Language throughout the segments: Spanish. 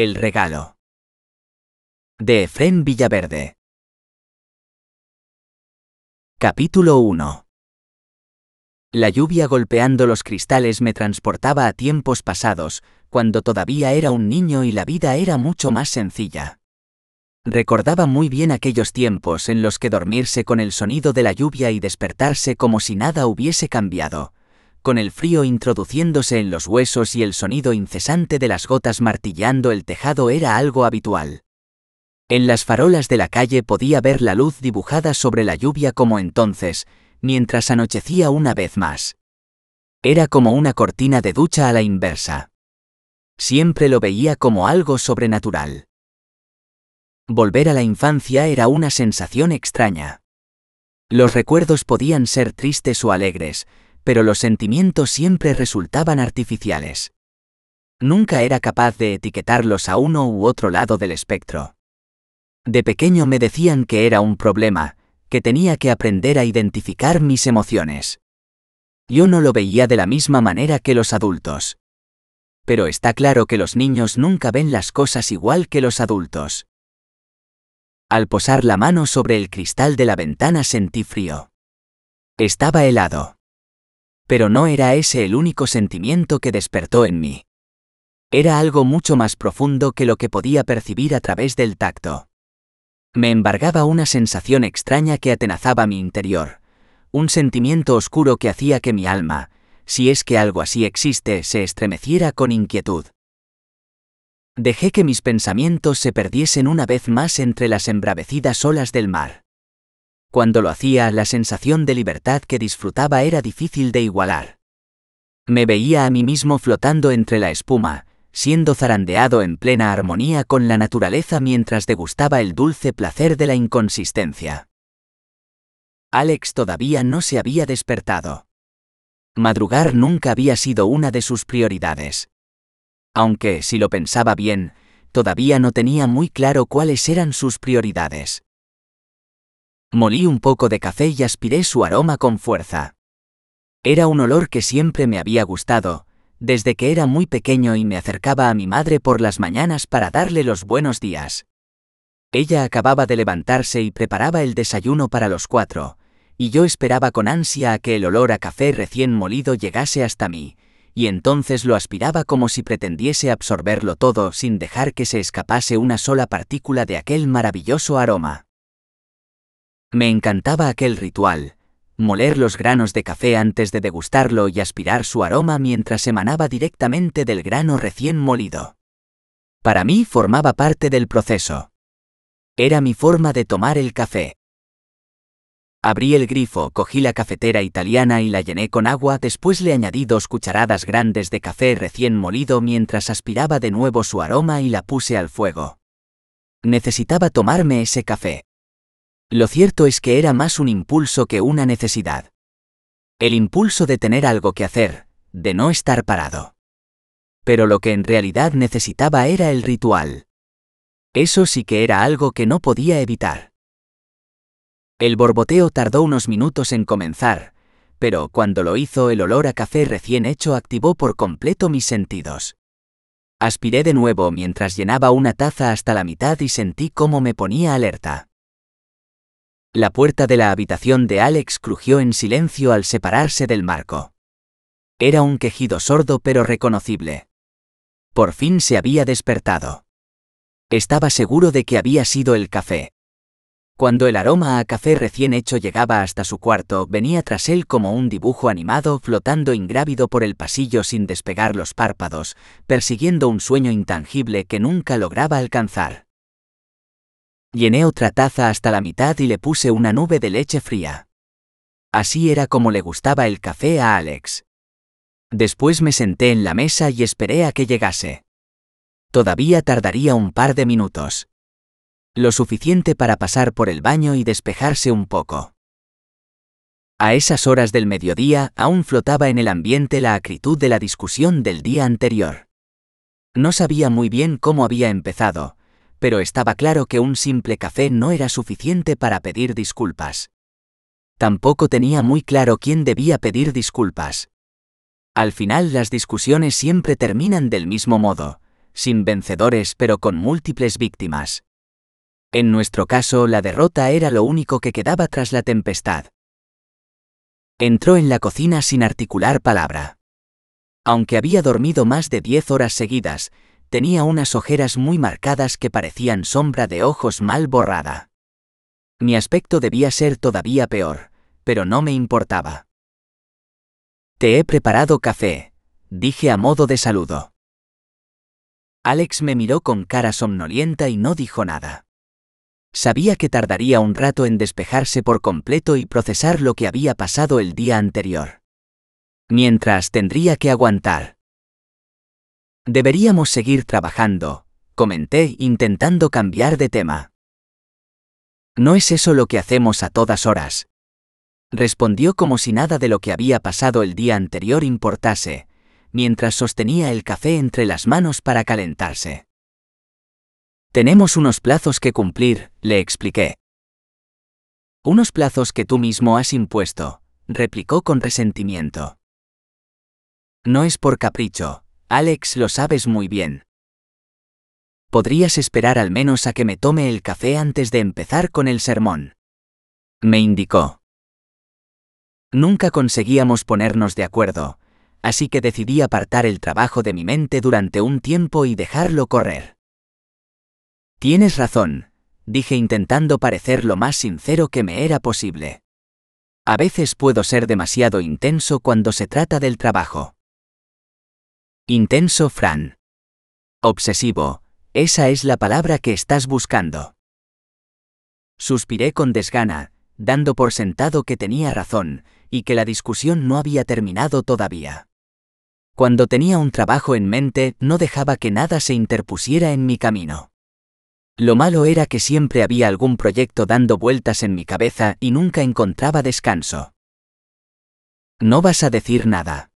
El regalo. De Efrén Villaverde. Capítulo 1. La lluvia golpeando los cristales me transportaba a tiempos pasados, cuando todavía era un niño y la vida era mucho más sencilla. Recordaba muy bien aquellos tiempos en los que dormirse con el sonido de la lluvia y despertarse como si nada hubiese cambiado, con el frío introduciéndose en los huesos y el sonido incesante de las gotas martillando el tejado era algo habitual. En las farolas de la calle podía ver la luz dibujada sobre la lluvia como entonces, mientras anochecía una vez más. Era como una cortina de ducha a la inversa. Siempre lo veía como algo sobrenatural. Volver a la infancia era una sensación extraña. Los recuerdos podían ser tristes o alegres, pero los sentimientos siempre resultaban artificiales. Nunca era capaz de etiquetarlos a uno u otro lado del espectro. De pequeño me decían que era un problema, que tenía que aprender a identificar mis emociones. Yo no lo veía de la misma manera que los adultos. Pero está claro que los niños nunca ven las cosas igual que los adultos. Al posar la mano sobre el cristal de la ventana sentí frío. Estaba helado. Pero no era ese el único sentimiento que despertó en mí. Era algo mucho más profundo que lo que podía percibir a través del tacto. Me embargaba una sensación extraña que atenazaba mi interior, un sentimiento oscuro que hacía que mi alma, si es que algo así existe, se estremeciera con inquietud. Dejé que mis pensamientos se perdiesen una vez más entre las embravecidas olas del mar. Cuando lo hacía, la sensación de libertad que disfrutaba era difícil de igualar. Me veía a mí mismo flotando entre la espuma, siendo zarandeado en plena armonía con la naturaleza mientras degustaba el dulce placer de la inconsistencia. Alex todavía no se había despertado. Madrugar nunca había sido una de sus prioridades. Aunque, si lo pensaba bien, todavía no tenía muy claro cuáles eran sus prioridades. Molí un poco de café y aspiré su aroma con fuerza. Era un olor que siempre me había gustado, desde que era muy pequeño y me acercaba a mi madre por las mañanas para darle los buenos días. Ella acababa de levantarse y preparaba el desayuno para los cuatro, y yo esperaba con ansia a que el olor a café recién molido llegase hasta mí, y entonces lo aspiraba como si pretendiese absorberlo todo sin dejar que se escapase una sola partícula de aquel maravilloso aroma. Me encantaba aquel ritual, moler los granos de café antes de degustarlo y aspirar su aroma mientras emanaba directamente del grano recién molido. Para mí formaba parte del proceso. Era mi forma de tomar el café. Abrí el grifo, cogí la cafetera italiana y la llené con agua, después le añadí dos cucharadas grandes de café recién molido mientras aspiraba de nuevo su aroma y la puse al fuego. Necesitaba tomarme ese café. Lo cierto es que era más un impulso que una necesidad. El impulso de tener algo que hacer, de no estar parado. Pero lo que en realidad necesitaba era el ritual. Eso sí que era algo que no podía evitar. El borboteo tardó unos minutos en comenzar, pero cuando lo hizo el olor a café recién hecho activó por completo mis sentidos. Aspiré de nuevo mientras llenaba una taza hasta la mitad y sentí cómo me ponía alerta. La puerta de la habitación de Alex crujió en silencio al separarse del marco. Era un quejido sordo pero reconocible. Por fin se había despertado. Estaba seguro de que había sido el café. Cuando el aroma a café recién hecho llegaba hasta su cuarto, venía tras él como un dibujo animado flotando ingrávido por el pasillo sin despegar los párpados, persiguiendo un sueño intangible que nunca lograba alcanzar. Llené otra taza hasta la mitad y le puse una nube de leche fría. Así era como le gustaba el café a Alex. Después me senté en la mesa y esperé a que llegase. Todavía tardaría un par de minutos. Lo suficiente para pasar por el baño y despejarse un poco. A esas horas del mediodía aún flotaba en el ambiente la acritud de la discusión del día anterior. No sabía muy bien cómo había empezado, pero estaba claro que un simple café no era suficiente para pedir disculpas. Tampoco tenía muy claro quién debía pedir disculpas. Al final las discusiones siempre terminan del mismo modo, sin vencedores pero con múltiples víctimas. En nuestro caso, la derrota era lo único que quedaba tras la tempestad. Entró en la cocina sin articular palabra. Aunque había dormido más de diez horas seguidas, tenía unas ojeras muy marcadas que parecían sombra de ojos mal borrada. Mi aspecto debía ser todavía peor, pero no me importaba. Te he preparado café, dije a modo de saludo. Alex me miró con cara somnolienta y no dijo nada. Sabía que tardaría un rato en despejarse por completo y procesar lo que había pasado el día anterior. Mientras tendría que aguantar. Deberíamos seguir trabajando, comenté intentando cambiar de tema. No es eso lo que hacemos a todas horas. Respondió como si nada de lo que había pasado el día anterior importase, mientras sostenía el café entre las manos para calentarse. Tenemos unos plazos que cumplir, le expliqué. Unos plazos que tú mismo has impuesto, replicó con resentimiento. No es por capricho, Alex lo sabes muy bien. Podrías esperar al menos a que me tome el café antes de empezar con el sermón. Me indicó. Nunca conseguíamos ponernos de acuerdo, así que decidí apartar el trabajo de mi mente durante un tiempo y dejarlo correr. Tienes razón, dije intentando parecer lo más sincero que me era posible. A veces puedo ser demasiado intenso cuando se trata del trabajo. Intenso, Fran. Obsesivo, esa es la palabra que estás buscando. Suspiré con desgana, dando por sentado que tenía razón, y que la discusión no había terminado todavía. Cuando tenía un trabajo en mente, no dejaba que nada se interpusiera en mi camino. Lo malo era que siempre había algún proyecto dando vueltas en mi cabeza y nunca encontraba descanso. ¿No vas a decir nada?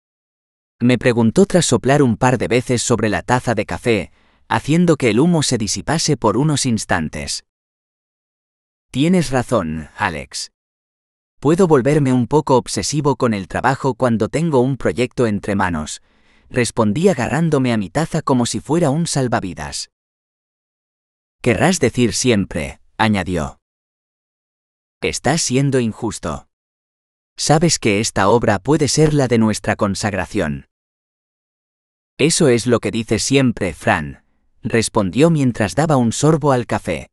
Me preguntó tras soplar un par de veces sobre la taza de café, haciendo que el humo se disipase por unos instantes. Tienes razón, Alex. Puedo volverme un poco obsesivo con el trabajo cuando tengo un proyecto entre manos, respondí agarrándome a mi taza como si fuera un salvavidas. Querrás decir siempre, añadió. Estás siendo injusto. Sabes que esta obra puede ser la de nuestra consagración. Eso es lo que dices siempre, Fran, respondió mientras daba un sorbo al café.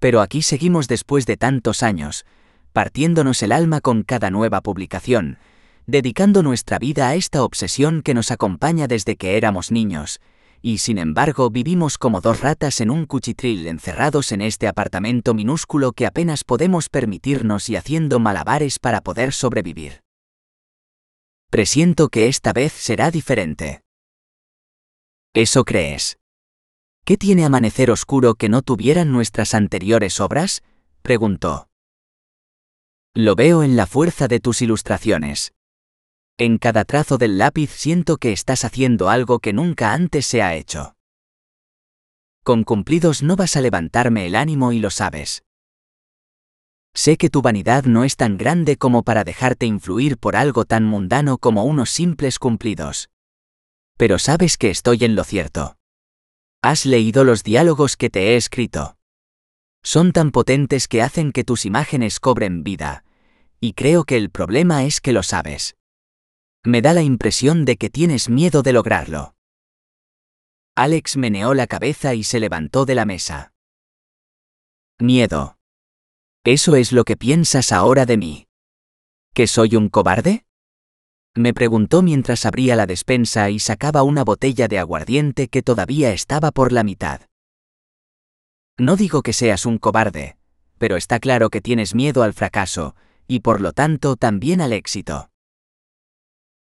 Pero aquí seguimos después de tantos años, partiéndonos el alma con cada nueva publicación, dedicando nuestra vida a esta obsesión que nos acompaña desde que éramos niños, y sin embargo vivimos como dos ratas en un cuchitril encerrados en este apartamento minúsculo que apenas podemos permitirnos y haciendo malabares para poder sobrevivir. Presiento que esta vez será diferente. ¿Eso crees? ¿Qué tiene Amanecer Oscuro que no tuvieran nuestras anteriores obras? preguntó. Lo veo en la fuerza de tus ilustraciones. En cada trazo del lápiz siento que estás haciendo algo que nunca antes se ha hecho. Con cumplidos no vas a levantarme el ánimo y lo sabes. Sé que tu vanidad no es tan grande como para dejarte influir por algo tan mundano como unos simples cumplidos. Pero sabes que estoy en lo cierto. Has leído los diálogos que te he escrito. Son tan potentes que hacen que tus imágenes cobren vida, y creo que el problema es que lo sabes. Me da la impresión de que tienes miedo de lograrlo. Alex meneó la cabeza y se levantó de la mesa. Miedo. ¿Eso es lo que piensas ahora de mí? ¿Que soy un cobarde? Me preguntó mientras abría la despensa y sacaba una botella de aguardiente que todavía estaba por la mitad. No digo que seas un cobarde, pero está claro que tienes miedo al fracaso, y por lo tanto también al éxito.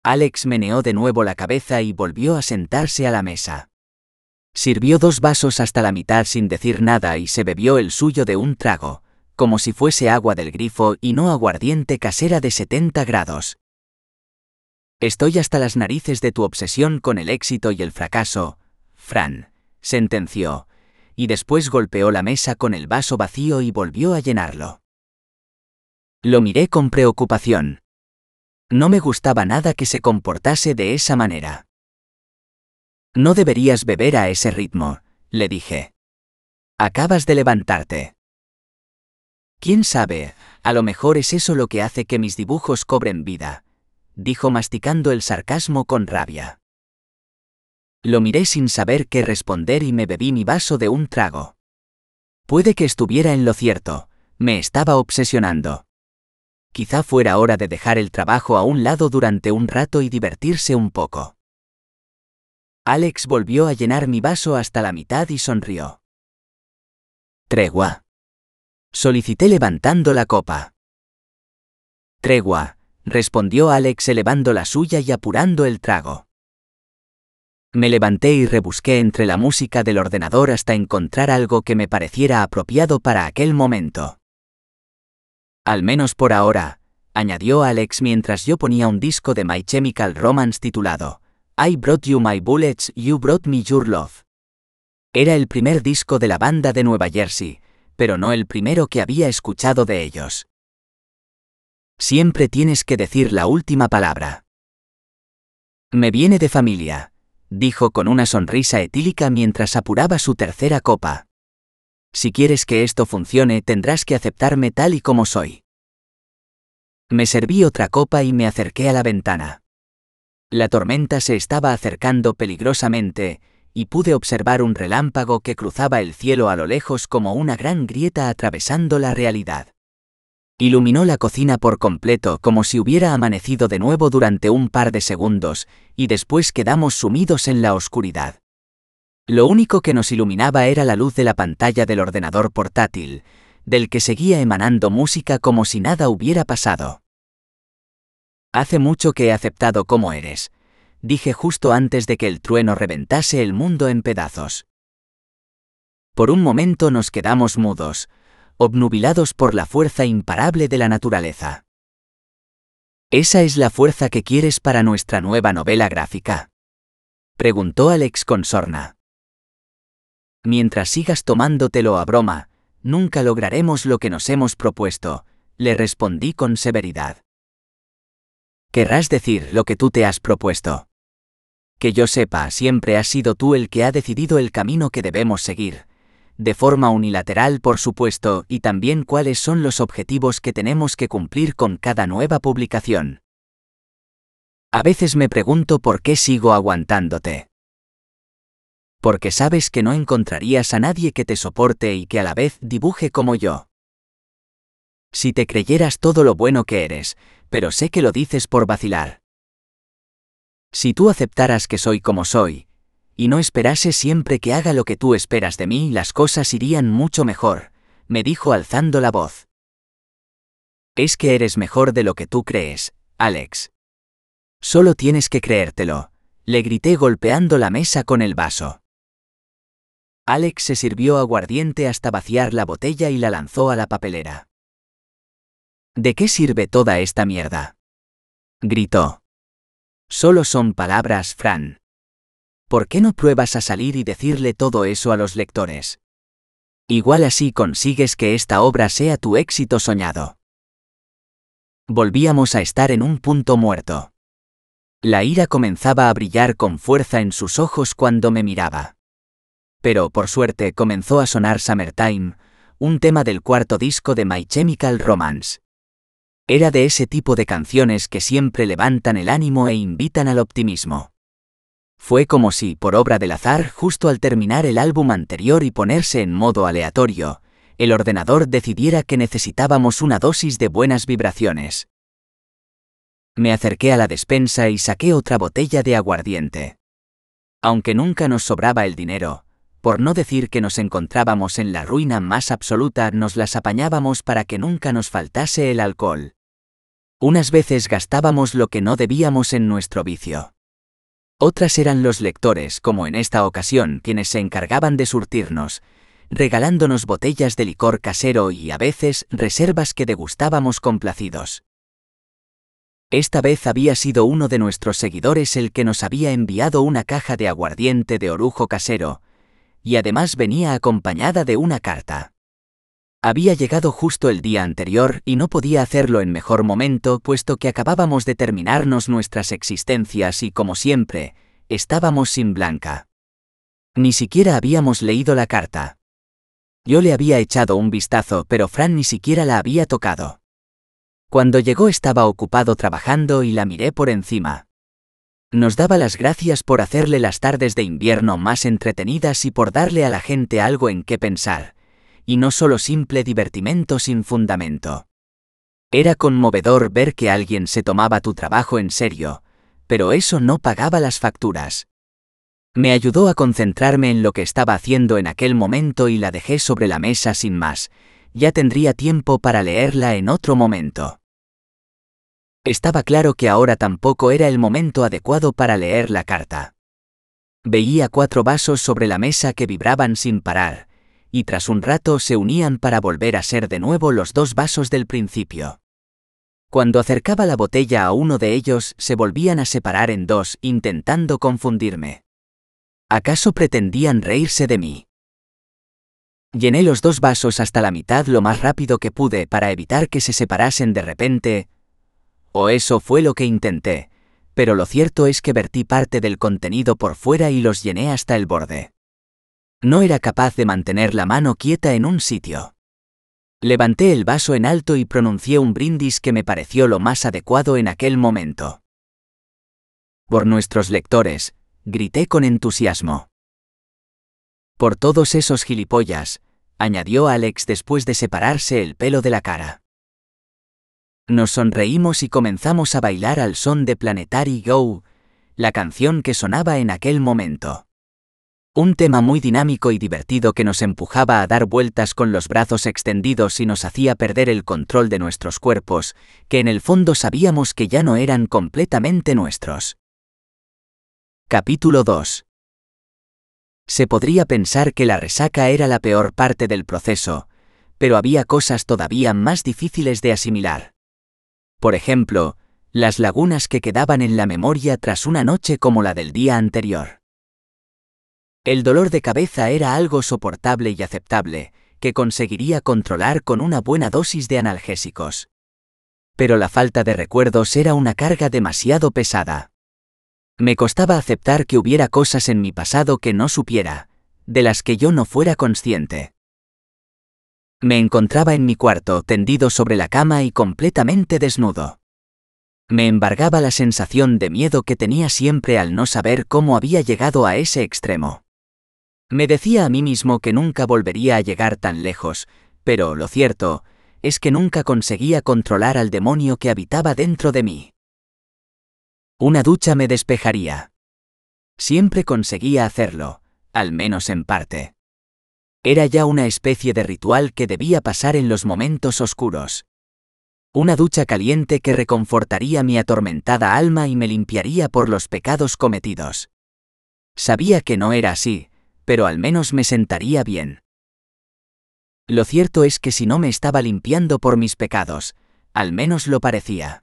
Alex meneó de nuevo la cabeza y volvió a sentarse a la mesa. Sirvió dos vasos hasta la mitad sin decir nada y se bebió el suyo de un trago, como si fuese agua del grifo y no aguardiente casera de 70 grados. Estoy hasta las narices de tu obsesión con el éxito y el fracaso, Fran, sentenció, y después golpeó la mesa con el vaso vacío y volvió a llenarlo. Lo miré con preocupación. No me gustaba nada que se comportase de esa manera. No deberías beber a ese ritmo, le dije. Acabas de levantarte. ¿Quién sabe? A lo mejor es eso lo que hace que mis dibujos cobren vida, dijo masticando el sarcasmo con rabia. Lo miré sin saber qué responder y me bebí mi vaso de un trago. Puede que estuviera en lo cierto, me estaba obsesionando. Quizá fuera hora de dejar el trabajo a un lado durante un rato y divertirse un poco. Alex volvió a llenar mi vaso hasta la mitad y sonrió. Tregua. Solicité levantando la copa. Tregua, respondió Alex elevando la suya y apurando el trago. Me levanté y rebusqué entre la música del ordenador hasta encontrar algo que me pareciera apropiado para aquel momento. Al menos por ahora, añadió Alex mientras yo ponía un disco de My Chemical Romance titulado I Brought You My Bullets, You Brought Me Your Love. Era el primer disco de la banda de Nueva Jersey, pero no el primero que había escuchado de ellos. Siempre tienes que decir la última palabra. Me viene de familia, dijo con una sonrisa etílica mientras apuraba su tercera copa. Si quieres que esto funcione, tendrás que aceptarme tal y como soy. Me serví otra copa y me acerqué a la ventana. La tormenta se estaba acercando peligrosamente, y pude observar un relámpago que cruzaba el cielo a lo lejos como una gran grieta atravesando la realidad. Iluminó la cocina por completo como si hubiera amanecido de nuevo durante un par de segundos, y después quedamos sumidos en la oscuridad. Lo único que nos iluminaba era la luz de la pantalla del ordenador portátil, del que seguía emanando música como si nada hubiera pasado. Hace mucho que he aceptado cómo eres, dije justo antes de que el trueno reventase el mundo en pedazos. Por un momento nos quedamos mudos, obnubilados por la fuerza imparable de la naturaleza. ¿Esa es la fuerza que quieres para nuestra nueva novela gráfica? Preguntó Alex con sorna. Mientras sigas tomándotelo a broma, nunca lograremos lo que nos hemos propuesto, le respondí con severidad. Querrás decir lo que tú te has propuesto. Que yo sepa, siempre has sido tú el que ha decidido el camino que debemos seguir, de forma unilateral por supuesto, y también cuáles son los objetivos que tenemos que cumplir con cada nueva publicación. A veces me pregunto por qué sigo aguantándote. Porque sabes que no encontrarías a nadie que te soporte y que a la vez dibuje como yo. Si te creyeras todo lo bueno que eres, pero sé que lo dices por vacilar. Si tú aceptaras que soy como soy, y no esperase siempre que haga lo que tú esperas de mí, las cosas irían mucho mejor, me dijo alzando la voz. Es que eres mejor de lo que tú crees, Alex. Solo tienes que creértelo, le grité golpeando la mesa con el vaso. Alex se sirvió aguardiente hasta vaciar la botella y la lanzó a la papelera. ¿De qué sirve toda esta mierda? gritó. Solo son palabras, Fran. ¿por qué no pruebas a salir y decirle todo eso a los lectores? Igual así consigues que esta obra sea tu éxito soñado. Volvíamos a estar en un punto muerto. La ira comenzaba a brillar con fuerza en sus ojos cuando me miraba. Pero por suerte comenzó a sonar Summertime, un tema del cuarto disco de My Chemical Romance. Era de ese tipo de canciones que siempre levantan el ánimo e invitan al optimismo. Fue como si, por obra del azar, justo al terminar el álbum anterior y ponerse en modo aleatorio, el ordenador decidiera que necesitábamos una dosis de buenas vibraciones. Me acerqué a la despensa y saqué otra botella de aguardiente. Aunque nunca nos sobraba el dinero, por no decir que nos encontrábamos en la ruina más absoluta, nos las apañábamos para que nunca nos faltase el alcohol. Unas veces gastábamos lo que no debíamos en nuestro vicio. Otras eran los lectores, como en esta ocasión, quienes se encargaban de surtirnos, regalándonos botellas de licor casero y a veces reservas que degustábamos complacidos. Esta vez había sido uno de nuestros seguidores el que nos había enviado una caja de aguardiente de orujo casero, y además venía acompañada de una carta. Había llegado justo el día anterior y no podía hacerlo en mejor momento puesto que acabábamos de terminarnos nuestras existencias y como siempre, estábamos sin Blanca. Ni siquiera habíamos leído la carta. Yo le había echado un vistazo, pero Fran ni siquiera la había tocado. Cuando llegó estaba ocupado trabajando y la miré por encima. Nos daba las gracias por hacerle las tardes de invierno más entretenidas y por darle a la gente algo en qué pensar, y no solo simple divertimento sin fundamento. Era conmovedor ver que alguien se tomaba tu trabajo en serio, pero eso no pagaba las facturas. Me ayudó a concentrarme en lo que estaba haciendo en aquel momento y la dejé sobre la mesa sin más. Ya tendría tiempo para leerla en otro momento. Estaba claro que ahora tampoco era el momento adecuado para leer la carta. Veía cuatro vasos sobre la mesa que vibraban sin parar, y tras un rato se unían para volver a ser de nuevo los dos vasos del principio. Cuando acercaba la botella a uno de ellos, se volvían a separar en dos, intentando confundirme. ¿Acaso pretendían reírse de mí? Llené los dos vasos hasta la mitad lo más rápido que pude para evitar que se separasen de repente, o eso fue lo que intenté, pero lo cierto es que vertí parte del contenido por fuera y los llené hasta el borde. No era capaz de mantener la mano quieta en un sitio. Levanté el vaso en alto y pronuncié un brindis que me pareció lo más adecuado en aquel momento. Por nuestros lectores, grité con entusiasmo. Por todos esos gilipollas, añadió Alex después de separarse el pelo de la cara. Nos sonreímos y comenzamos a bailar al son de Planetary Go, la canción que sonaba en aquel momento. Un tema muy dinámico y divertido que nos empujaba a dar vueltas con los brazos extendidos y nos hacía perder el control de nuestros cuerpos, que en el fondo sabíamos que ya no eran completamente nuestros. Capítulo 2 Se podría pensar que la resaca era la peor parte del proceso, pero había cosas todavía más difíciles de asimilar. Por ejemplo, las lagunas que quedaban en la memoria tras una noche como la del día anterior. El dolor de cabeza era algo soportable y aceptable, que conseguiría controlar con una buena dosis de analgésicos. Pero la falta de recuerdos era una carga demasiado pesada. Me costaba aceptar que hubiera cosas en mi pasado que no supiera, de las que yo no fuera consciente. Me encontraba en mi cuarto, tendido sobre la cama y completamente desnudo. Me embargaba la sensación de miedo que tenía siempre al no saber cómo había llegado a ese extremo. Me decía a mí mismo que nunca volvería a llegar tan lejos, pero lo cierto es que nunca conseguía controlar al demonio que habitaba dentro de mí. Una ducha me despejaría. Siempre conseguía hacerlo, al menos en parte. Era ya una especie de ritual que debía pasar en los momentos oscuros. Una ducha caliente que reconfortaría mi atormentada alma y me limpiaría por los pecados cometidos. Sabía que no era así, pero al menos me sentaría bien. Lo cierto es que si no me estaba limpiando por mis pecados, al menos lo parecía.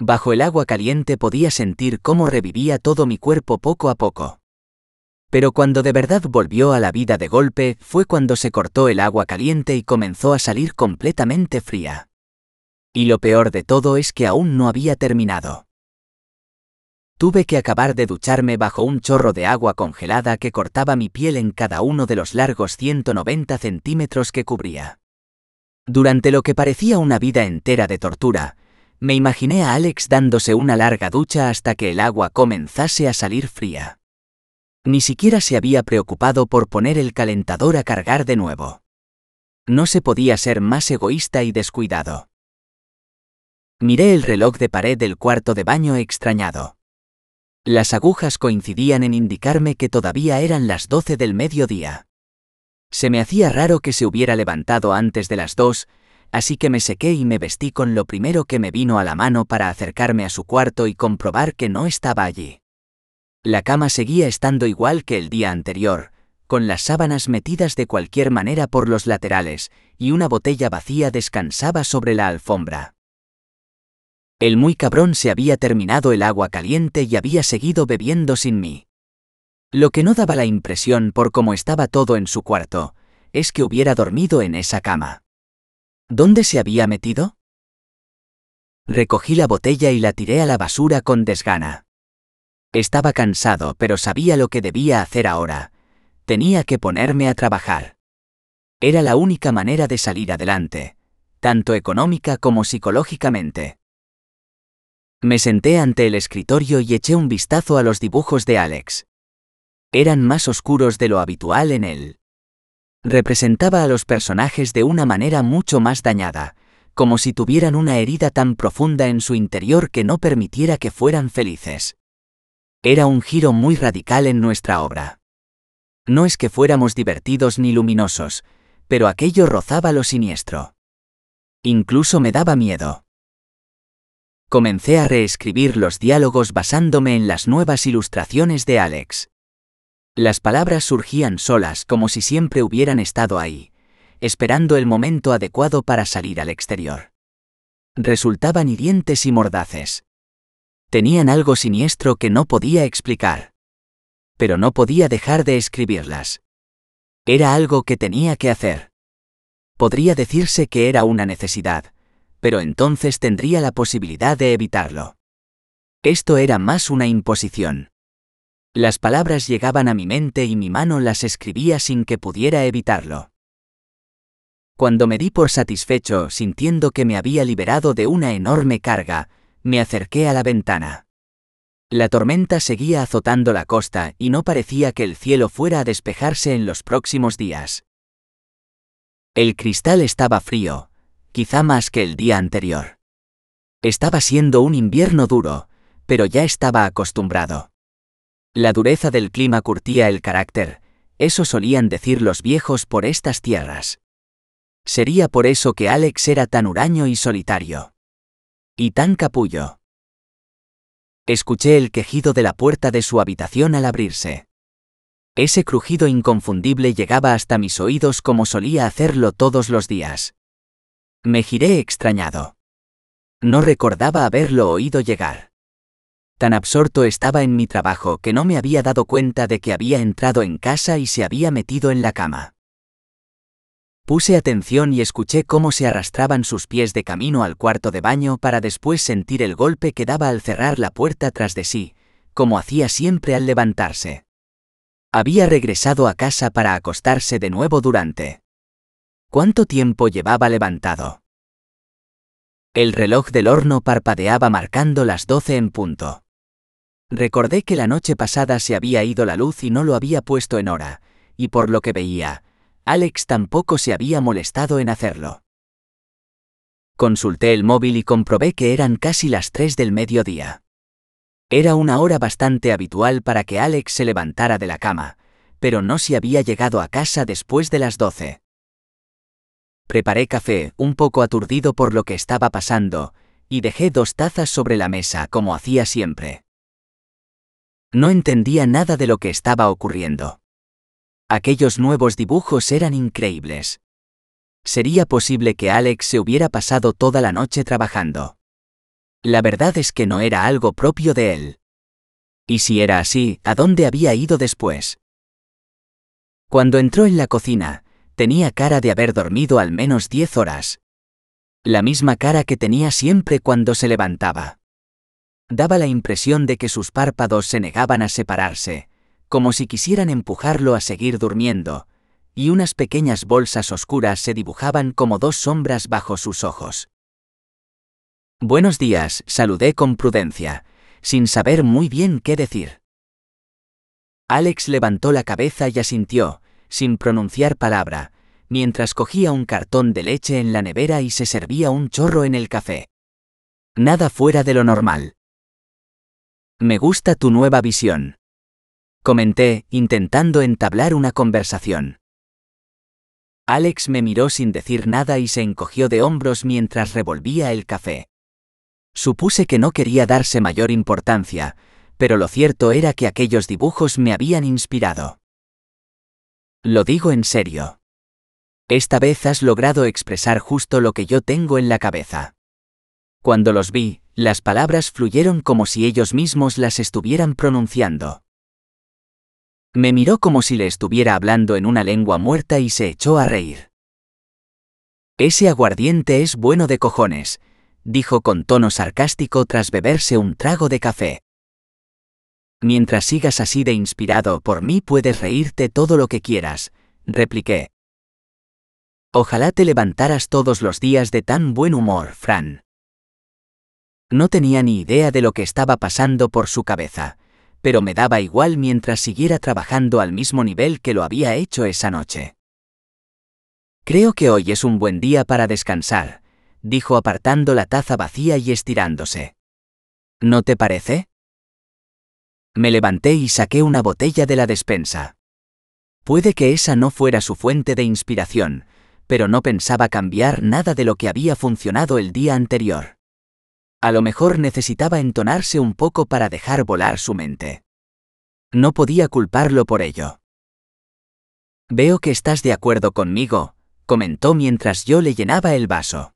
Bajo el agua caliente podía sentir cómo revivía todo mi cuerpo poco a poco. Pero cuando de verdad volvió a la vida de golpe fue cuando se cortó el agua caliente y comenzó a salir completamente fría. Y lo peor de todo es que aún no había terminado. Tuve que acabar de ducharme bajo un chorro de agua congelada que cortaba mi piel en cada uno de los largos 190 centímetros que cubría. Durante lo que parecía una vida entera de tortura, me imaginé a Alex dándose una larga ducha hasta que el agua comenzase a salir fría. Ni siquiera se había preocupado por poner el calentador a cargar de nuevo. No se podía ser más egoísta y descuidado. Miré el reloj de pared del cuarto de baño extrañado. Las agujas coincidían en indicarme que todavía eran las doce del mediodía. Se me hacía raro que se hubiera levantado antes de las dos, así que me sequé y me vestí con lo primero que me vino a la mano para acercarme a su cuarto y comprobar que no estaba allí. La cama seguía estando igual que el día anterior, con las sábanas metidas de cualquier manera por los laterales, y una botella vacía descansaba sobre la alfombra. El muy cabrón se había terminado el agua caliente y había seguido bebiendo sin mí. Lo que no daba la impresión por cómo estaba todo en su cuarto, es que hubiera dormido en esa cama. ¿Dónde se había metido? Recogí la botella y la tiré a la basura con desgana. Estaba cansado, pero sabía lo que debía hacer ahora. Tenía que ponerme a trabajar. Era la única manera de salir adelante, tanto económica como psicológicamente. Me senté ante el escritorio y eché un vistazo a los dibujos de Alex. Eran más oscuros de lo habitual en él. Representaba a los personajes de una manera mucho más dañada, como si tuvieran una herida tan profunda en su interior que no permitiera que fueran felices. Era un giro muy radical en nuestra obra. No es que fuéramos divertidos ni luminosos, pero aquello rozaba lo siniestro. Incluso me daba miedo. Comencé a reescribir los diálogos basándome en las nuevas ilustraciones de Alex. Las palabras surgían solas como si siempre hubieran estado ahí, esperando el momento adecuado para salir al exterior. Resultaban hirientes y mordaces. Tenían algo siniestro que no podía explicar. Pero no podía dejar de escribirlas. Era algo que tenía que hacer. Podría decirse que era una necesidad, pero entonces tendría la posibilidad de evitarlo. Esto era más una imposición. Las palabras llegaban a mi mente y mi mano las escribía sin que pudiera evitarlo. Cuando me di por satisfecho, sintiendo que me había liberado de una enorme carga, me acerqué a la ventana. La tormenta seguía azotando la costa y no parecía que el cielo fuera a despejarse en los próximos días. El cristal estaba frío, quizá más que el día anterior. Estaba siendo un invierno duro, pero ya estaba acostumbrado. La dureza del clima curtía el carácter, eso solían decir los viejos por estas tierras. Sería por eso que Alex era tan huraño y solitario. Y tan capullo. Escuché el quejido de la puerta de su habitación al abrirse. Ese crujido inconfundible llegaba hasta mis oídos como solía hacerlo todos los días. Me giré extrañado. No recordaba haberlo oído llegar. Tan absorto estaba en mi trabajo que no me había dado cuenta de que había entrado en casa y se había metido en la cama. Puse atención y escuché cómo se arrastraban sus pies de camino al cuarto de baño para después sentir el golpe que daba al cerrar la puerta tras de sí, como hacía siempre al levantarse. Había regresado a casa para acostarse de nuevo durante ¿Cuánto tiempo llevaba levantado? El reloj del horno parpadeaba marcando las doce en punto. Recordé que la noche pasada se había ido la luz y no lo había puesto en hora, y por lo que veía, Alex tampoco se había molestado en hacerlo. Consulté el móvil y comprobé que eran casi las tres del mediodía. Era una hora bastante habitual para que Alex se levantara de la cama, pero no se había llegado a casa después de las doce. Preparé café, un poco aturdido por lo que estaba pasando, y dejé dos tazas sobre la mesa como hacía siempre. No entendía nada de lo que estaba ocurriendo. Aquellos nuevos dibujos eran increíbles. Sería posible que Alex se hubiera pasado toda la noche trabajando. La verdad es que no era algo propio de él. Y si era así, ¿a dónde había ido después? Cuando entró en la cocina, tenía cara de haber dormido al menos diez horas. La misma cara que tenía siempre cuando se levantaba. Daba la impresión de que sus párpados se negaban a separarse, como si quisieran empujarlo a seguir durmiendo, y unas pequeñas bolsas oscuras se dibujaban como dos sombras bajo sus ojos. Buenos días, saludé con prudencia, sin saber muy bien qué decir. Alex levantó la cabeza y asintió, sin pronunciar palabra, mientras cogía un cartón de leche en la nevera y se servía un chorro en el café. Nada fuera de lo normal. Me gusta tu nueva visión. Comenté, intentando entablar una conversación. Alex me miró sin decir nada y se encogió de hombros mientras revolvía el café. Supuse que no quería darse mayor importancia, pero lo cierto era que aquellos dibujos me habían inspirado. Lo digo en serio. Esta vez has logrado expresar justo lo que yo tengo en la cabeza. Cuando los vi, las palabras fluyeron como si ellos mismos las estuvieran pronunciando. Me miró como si le estuviera hablando en una lengua muerta y se echó a reír. Ese aguardiente es bueno de cojones, dijo con tono sarcástico tras beberse un trago de café. Mientras sigas así de inspirado por mí puedes reírte todo lo que quieras, repliqué. Ojalá te levantaras todos los días de tan buen humor, Fran. No tenía ni idea de lo que estaba pasando por su cabeza, pero me daba igual mientras siguiera trabajando al mismo nivel que lo había hecho esa noche. Creo que hoy es un buen día para descansar, dijo apartando la taza vacía y estirándose. ¿No te parece? Me levanté y saqué una botella de la despensa. Puede que esa no fuera su fuente de inspiración, pero no pensaba cambiar nada de lo que había funcionado el día anterior. A lo mejor necesitaba entonarse un poco para dejar volar su mente. No podía culparlo por ello. Veo que estás de acuerdo conmigo, comentó mientras yo le llenaba el vaso.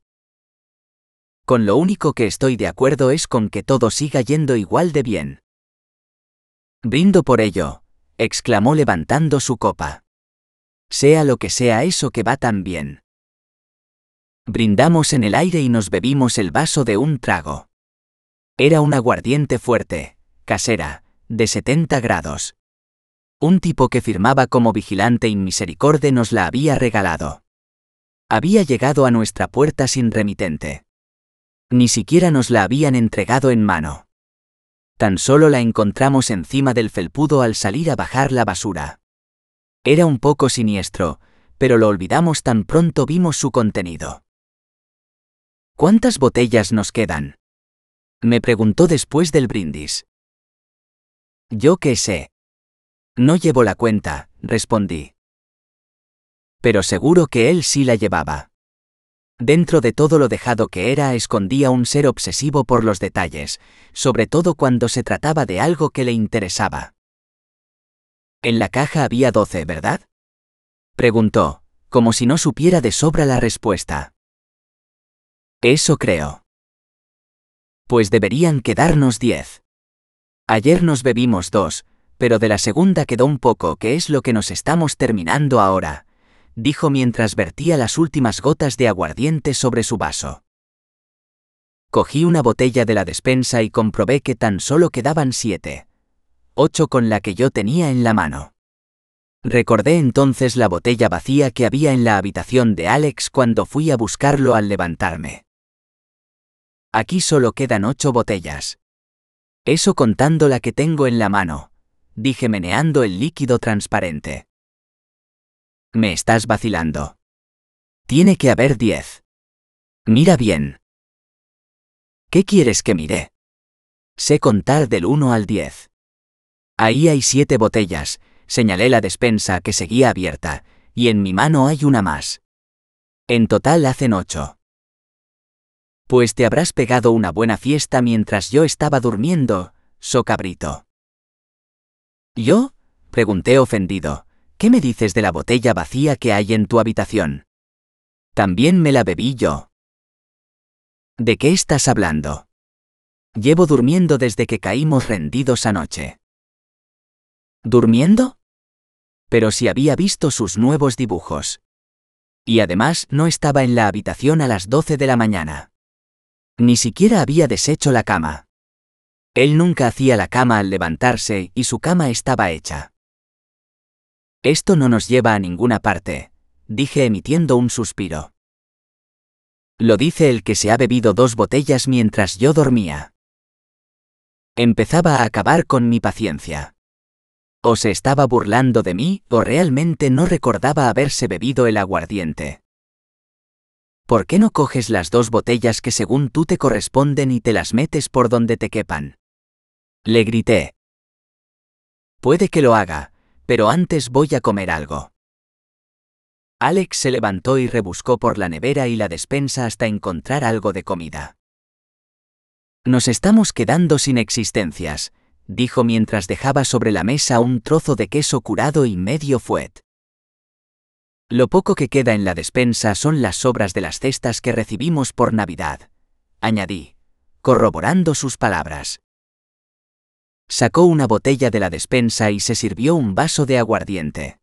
Con lo único que estoy de acuerdo es con que todo siga yendo igual de bien. Brindo por ello, exclamó levantando su copa. Sea lo que sea eso que va tan bien. Brindamos en el aire y nos bebimos el vaso de un trago. Era un aguardiente fuerte, casera, de 70 grados. Un tipo que firmaba como vigilante inmisericorde nos la había regalado. Había llegado a nuestra puerta sin remitente. Ni siquiera nos la habían entregado en mano. Tan solo la encontramos encima del felpudo al salir a bajar la basura. Era un poco siniestro, pero lo olvidamos tan pronto vimos su contenido. ¿Cuántas botellas nos quedan? Me preguntó después del brindis. Yo qué sé. No llevo la cuenta, respondí. Pero seguro que él sí la llevaba. Dentro de todo lo dejado que era escondía un ser obsesivo por los detalles, sobre todo cuando se trataba de algo que le interesaba. En la caja había doce, ¿verdad? Preguntó, como si no supiera de sobra la respuesta. Eso creo. Pues deberían quedarnos diez. Ayer nos bebimos dos, pero de la segunda quedó un poco, que es lo que nos estamos terminando ahora, dijo mientras vertía las últimas gotas de aguardiente sobre su vaso. Cogí una botella de la despensa y comprobé que tan solo quedaban siete. Ocho con la que yo tenía en la mano. Recordé entonces la botella vacía que había en la habitación de Alex cuando fui a buscarlo al levantarme. Aquí solo quedan ocho botellas. Eso contando la que tengo en la mano, dije meneando el líquido transparente. Me estás vacilando. Tiene que haber diez. Mira bien. ¿Qué quieres que mire? Sé contar del 1 al 10. Ahí hay siete botellas, señalé la despensa que seguía abierta, y en mi mano hay una más. En total hacen ocho. Pues te habrás pegado una buena fiesta mientras yo estaba durmiendo, so cabrito. ¿Yo? pregunté ofendido. ¿Qué me dices de la botella vacía que hay en tu habitación? También me la bebí yo. ¿De qué estás hablando? Llevo durmiendo desde que caímos rendidos anoche. ¿Durmiendo? Pero si había visto sus nuevos dibujos. Y además no estaba en la habitación a las 12 de la mañana. Ni siquiera había deshecho la cama. Él nunca hacía la cama al levantarse y su cama estaba hecha. Esto no nos lleva a ninguna parte, dije emitiendo un suspiro. Lo dice el que se ha bebido dos botellas mientras yo dormía. Empezaba a acabar con mi paciencia. O se estaba burlando de mí, o realmente no recordaba haberse bebido el aguardiente. ¿Por qué no coges las dos botellas que según tú te corresponden y te las metes por donde te quepan? Le grité. Puede que lo haga, pero antes voy a comer algo. Alex se levantó y rebuscó por la nevera y la despensa hasta encontrar algo de comida. Nos estamos quedando sin existencias, dijo mientras dejaba sobre la mesa un trozo de queso curado y medio fuet. Lo poco que queda en la despensa son las sobras de las cestas que recibimos por Navidad, añadí, corroborando sus palabras. Sacó una botella de la despensa y se sirvió un vaso de aguardiente.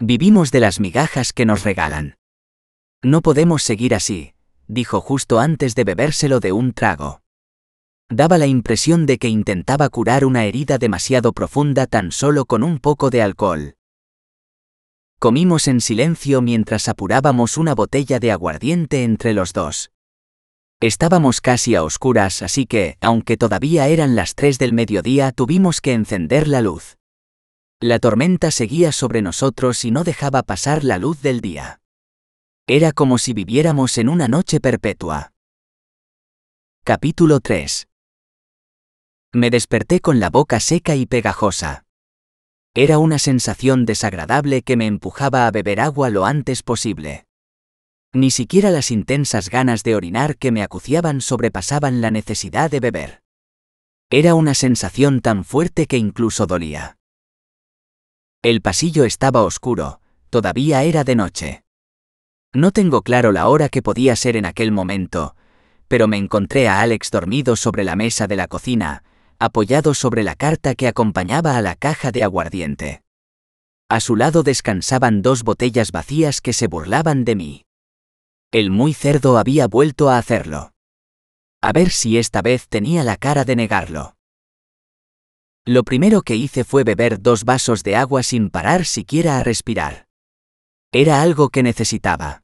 Vivimos de las migajas que nos regalan. No podemos seguir así, dijo justo antes de bebérselo de un trago. Daba la impresión de que intentaba curar una herida demasiado profunda tan solo con un poco de alcohol. Comimos en silencio mientras apurábamos una botella de aguardiente entre los dos. Estábamos casi a oscuras, así que, aunque todavía eran las tres del mediodía, tuvimos que encender la luz. La tormenta seguía sobre nosotros y no dejaba pasar la luz del día. Era como si viviéramos en una noche perpetua. Capítulo 3 me desperté con la boca seca y pegajosa. Era una sensación desagradable que me empujaba a beber agua lo antes posible. Ni siquiera las intensas ganas de orinar que me acuciaban sobrepasaban la necesidad de beber. Era una sensación tan fuerte que incluso dolía. El pasillo estaba oscuro, todavía era de noche. No tengo claro la hora que podía ser en aquel momento, pero me encontré a Alex dormido sobre la mesa de la cocina, apoyado sobre la carta que acompañaba a la caja de aguardiente. A su lado descansaban dos botellas vacías que se burlaban de mí. El muy cerdo había vuelto a hacerlo. A ver si esta vez tenía la cara de negarlo. Lo primero que hice fue beber dos vasos de agua sin parar siquiera a respirar. Era algo que necesitaba.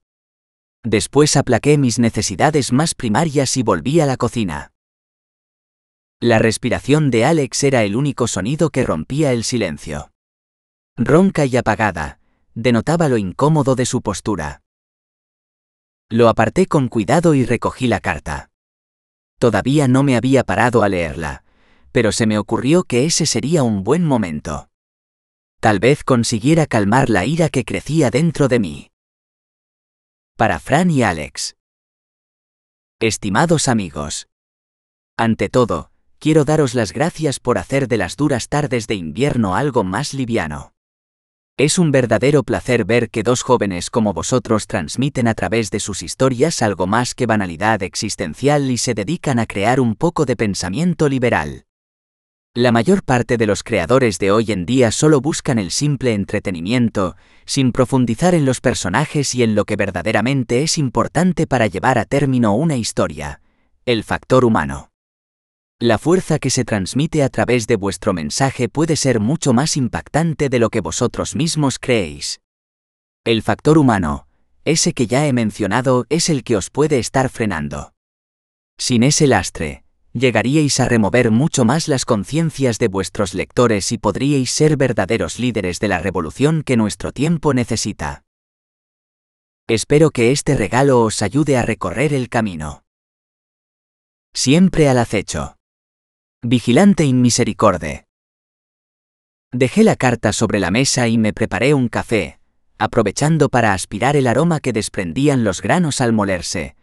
Después aplaqué mis necesidades más primarias y volví a la cocina. La respiración de Alex era el único sonido que rompía el silencio. Ronca y apagada, denotaba lo incómodo de su postura. Lo aparté con cuidado y recogí la carta. Todavía no me había parado a leerla, pero se me ocurrió que ese sería un buen momento. Tal vez consiguiera calmar la ira que crecía dentro de mí. Para Fran y Alex. Estimados amigos. Ante todo, quiero daros las gracias por hacer de las duras tardes de invierno algo más liviano. Es un verdadero placer ver que dos jóvenes como vosotros transmiten a través de sus historias algo más que banalidad existencial y se dedican a crear un poco de pensamiento liberal. La mayor parte de los creadores de hoy en día solo buscan el simple entretenimiento, sin profundizar en los personajes y en lo que verdaderamente es importante para llevar a término una historia, el factor humano. La fuerza que se transmite a través de vuestro mensaje puede ser mucho más impactante de lo que vosotros mismos creéis. El factor humano, ese que ya he mencionado, es el que os puede estar frenando. Sin ese lastre, llegaríais a remover mucho más las conciencias de vuestros lectores y podríais ser verdaderos líderes de la revolución que nuestro tiempo necesita. Espero que este regalo os ayude a recorrer el camino. Siempre al acecho. Vigilante inmisericorde. Dejé la carta sobre la mesa y me preparé un café, aprovechando para aspirar el aroma que desprendían los granos al molerse,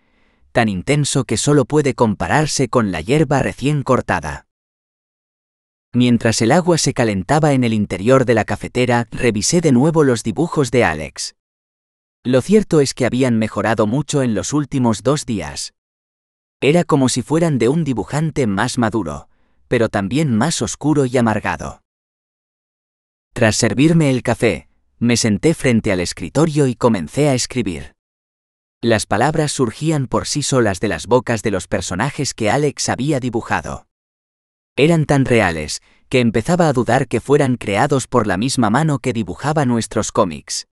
tan intenso que solo puede compararse con la hierba recién cortada. Mientras el agua se calentaba en el interior de la cafetera, revisé de nuevo los dibujos de Alex. Lo cierto es que habían mejorado mucho en los últimos dos días. Era como si fueran de un dibujante más maduro pero también más oscuro y amargado. Tras servirme el café, me senté frente al escritorio y comencé a escribir. Las palabras surgían por sí solas de las bocas de los personajes que Alex había dibujado. Eran tan reales, que empezaba a dudar que fueran creados por la misma mano que dibujaba nuestros cómics.